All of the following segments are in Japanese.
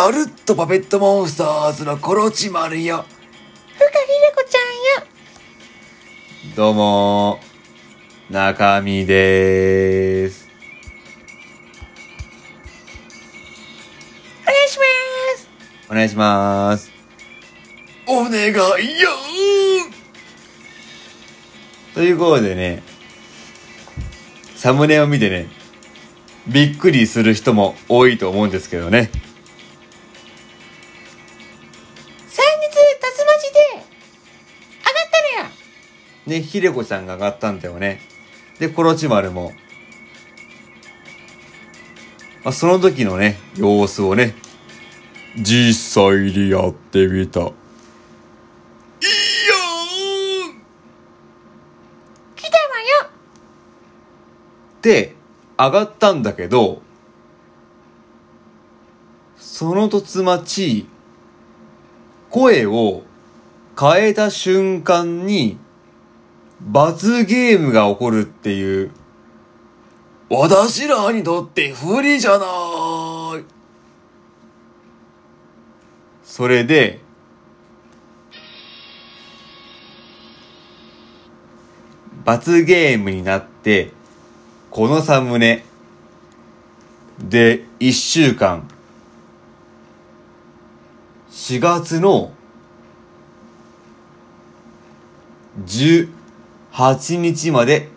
ナルトパペットモンスターズのコロチマルよ。ふかひでこちゃんよ。どうもー、中身でーす。お願いします。お願いします。お願いよということでね、サムネを見てね、びっくりする人も多いと思うんですけどね。ね、ひでこちゃんが上がったんだよね。で、コロチマルも。まあ、その時のね、様子をね、実際にやってみた。いいよ来たわよ。で、上がったんだけど、その突待ち、声を変えた瞬間に、罰ゲームが起こるっていう、私らにとって不利じゃない。それで、罰ゲームになって、このサムネ。で、一週間。4月の10 8日まで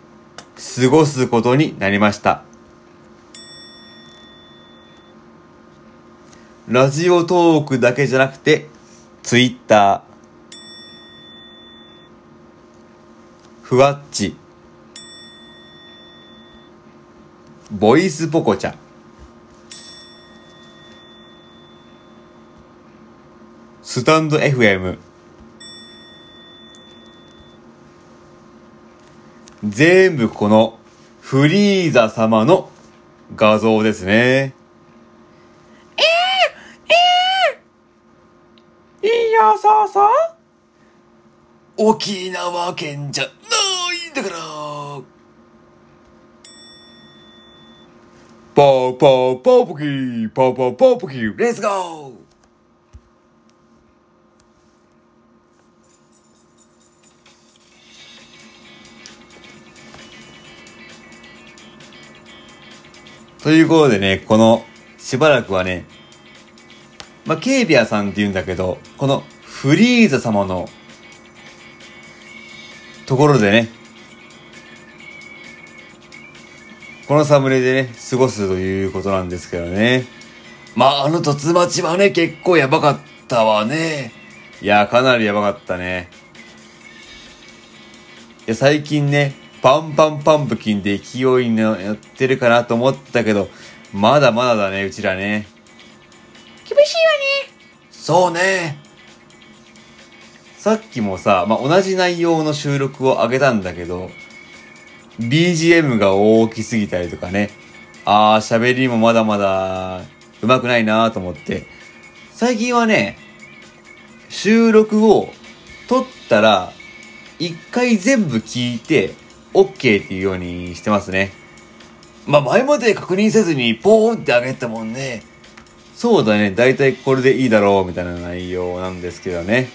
過ごすことになりました。ラジオトークだけじゃなくて、ツイッター、ふわっち、ボイスポコチャ、スタンド FM、全部このフリーザ様の画像ですね。いいよ、そうそう？沖縄県じゃないんだから。パーパーパーポキー、パーパーパーポキー、レッツゴーということでね、この、しばらくはね、まあ、ケイビアさんって言うんだけど、このフリーザ様のところでね、このサムネでね、過ごすということなんですけどね。まあ、あの突待ちはね、結構やばかったわね。いや、かなりやばかったね。いや、最近ね、パンパンパンプキンで勢いに乗ってるかなと思ったけど、まだまだだね、うちらね。厳しいわね。そうね。さっきもさ、まあ、同じ内容の収録を上げたんだけど、BGM が大きすぎたりとかね、あー、喋りもまだまだ上手くないなと思って、最近はね、収録を撮ったら、一回全部聞いて、OK っていうようにしてますね。まあ、前まで確認せずにポーンってあげたもんね。そうだね、だいたいこれでいいだろう、みたいな内容なんですけどね。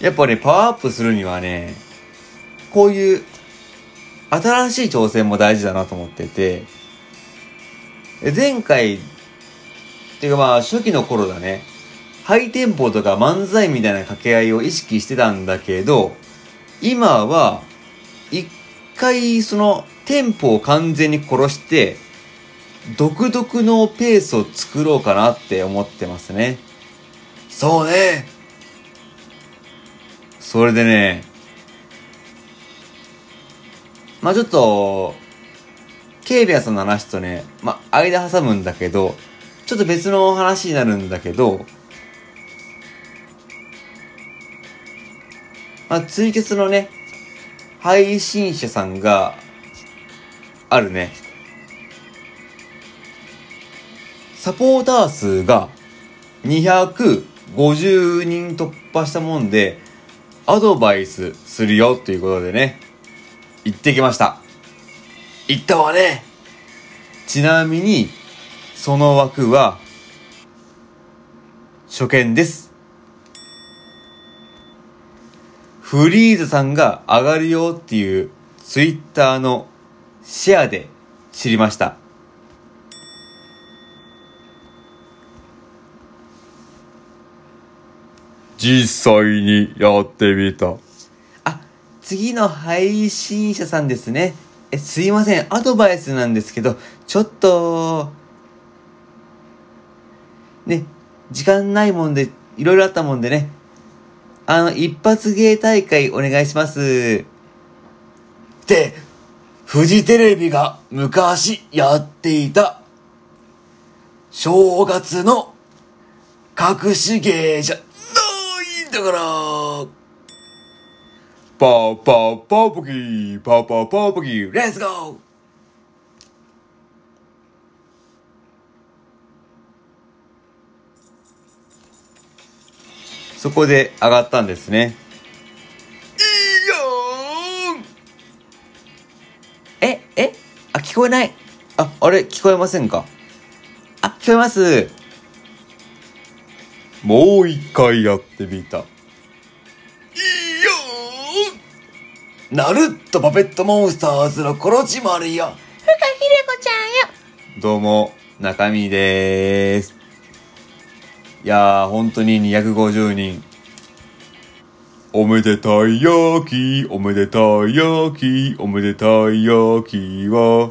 やっぱね、パワーアップするにはね、こういう、新しい挑戦も大事だなと思ってて、前回、っていうかまあ、初期の頃だね、ハイテンポとか漫才みたいな掛け合いを意識してたんだけど、今は、一回そのテンポを完全に殺して、独特のペースを作ろうかなって思ってますね。そうね。それでね、まあちょっと、ケイビアさんの話とね、まあ間挟むんだけど、ちょっと別の話になるんだけど、まあツイキャスのね、配信者さんが、あるね。サポーター数が250人突破したもんで、アドバイスするよっていうことでね、行ってきました。言ったわね。ちなみに、その枠は、初見です。フリーズさんが上がるよっていうツイッターのシェアで知りました。実際にやってみた。あ、次の配信者さんですね。え、すいません。アドバイスなんですけど、ちょっと、ね、時間ないもんで、いろいろあったもんでね。あの、一発芸大会お願いします。で、フジテレビが昔やっていた、正月の隠し芸じゃないんだから。パーパーパーポキー、パーパーパーポキー、レッツゴーそこで上がったんですね。いいよーんえ、え？あ、聞こえない。あ、あれ、聞こえませんか？あ、聞こえます。もう一回やってみた。いいよーんナルットパペットモンスターズのコロチマルよ。ふかひれこちゃんよ。どうも、中身でーす。いやー、本当に250人。おめでたい焼き、おめでたい焼き、おめでたい焼きは、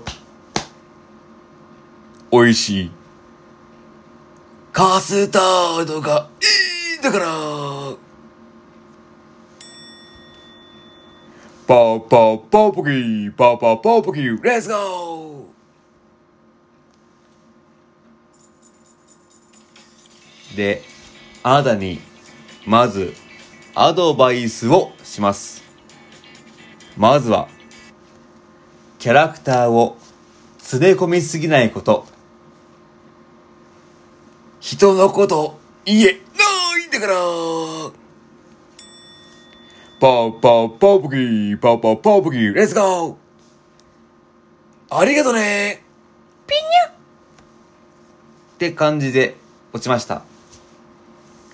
美味しい。カスタードがいいんだから。パーパーパーポキー、パーパーパーポキー、レッツゴーで、あなたに、まず、アドバイスをします。まずは、キャラクターを詰め込みすぎないこと。ー人のこと言えないんだから。パーパーパーポキー、パーパーパーポキー、レッツゴーありがとねって感じで落ちました。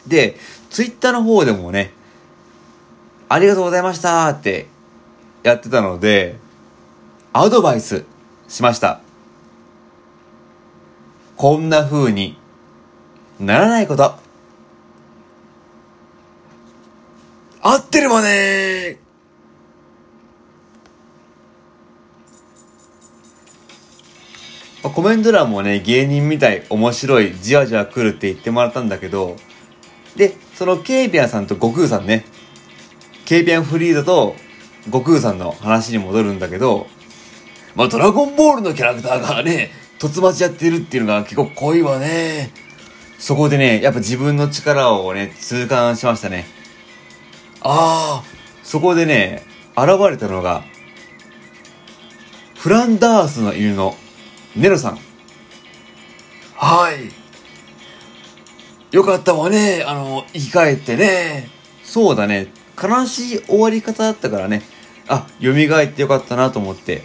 で、ツイッターの方でもね、ありがとうございましたってやってたので、アドバイスしました。こんな風にならないこと。合ってるわねまあコメント欄もね、芸人みたい、面白い、じわじわ来るって言ってもらったんだけど、で、そのケイビアンさんと悟空さんね、ケイビアンフリードと悟空さんの話に戻るんだけど、まあ、ドラゴンボールのキャラクターがね、突待ちやってるっていうのが結構濃いわね。そこでね、やっぱ自分の力をね、痛感しましたね。ああそこでね、現れたのが、フランダースの犬のネロさん。はい。よかったわね、あの、生き返ってね。そうだね、悲しい終わり方だったからね、あ、蘇ってよかったなと思って。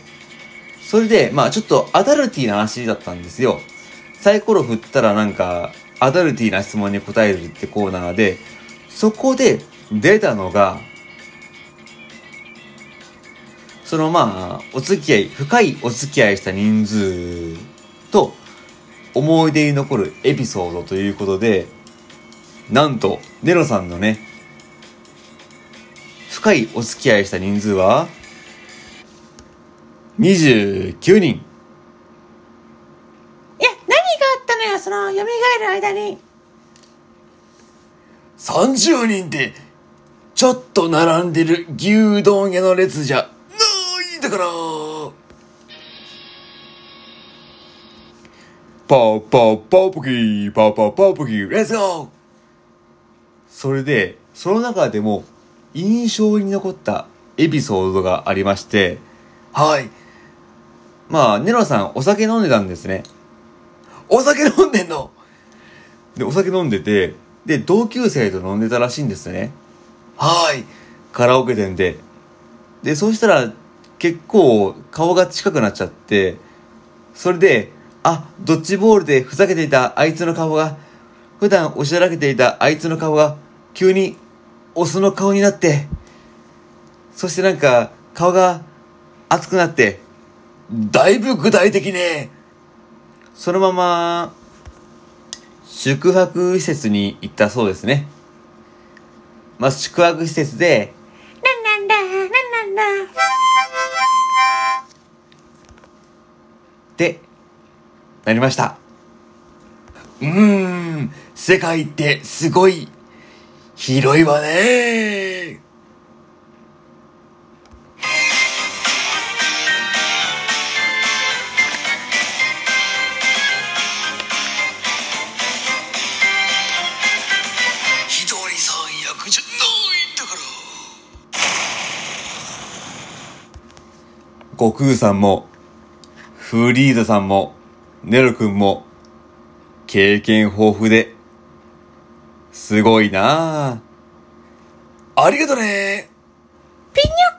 それで、まあちょっとアダルティーな話だったんですよ。サイコロ振ったらなんか、アダルティーな質問に答えるってコーナーで、そこで出たのが、そのまあ、お付き合い、深いお付き合いした人数と、思い出に残るエピソードということで、なんと、ネロさんのね、深いお付き合いした人数は、29人。いや、何があったのよ、その、蘇る間に。30人って、ちょっと並んでる牛丼屋の列じゃないんだから。パーパーパーポキー、パーパーパーポキー、レッツゴーそれで、その中でも、印象に残ったエピソードがありまして、はい。まあ、ネロさんお酒飲んでたんですね。お酒飲んでんの？で、お酒飲んでて、で、同級生と飲んでたらしいんですね。はい。カラオケ店で。で、そうしたら、結構顔が近くなっちゃって、それで、あ、ドッジボールでふざけていたあいつの顔が、普段おしゃらけていたあいつの顔が、急にオスの顔になって、そしてなんか、顔が熱くなって、だいぶ具体的ね。そのまま、宿泊施設に行ったそうですね。まあ、宿泊施設で、なんなんだ、なんなんだ。で、なりました。うーん、世界ってすごい広いわね。ひとりさん役じゃないんだから。悟空さんも、フリーザさんも、ネロくんも、経験豊富で、すごいな。ありがとね。ピニョ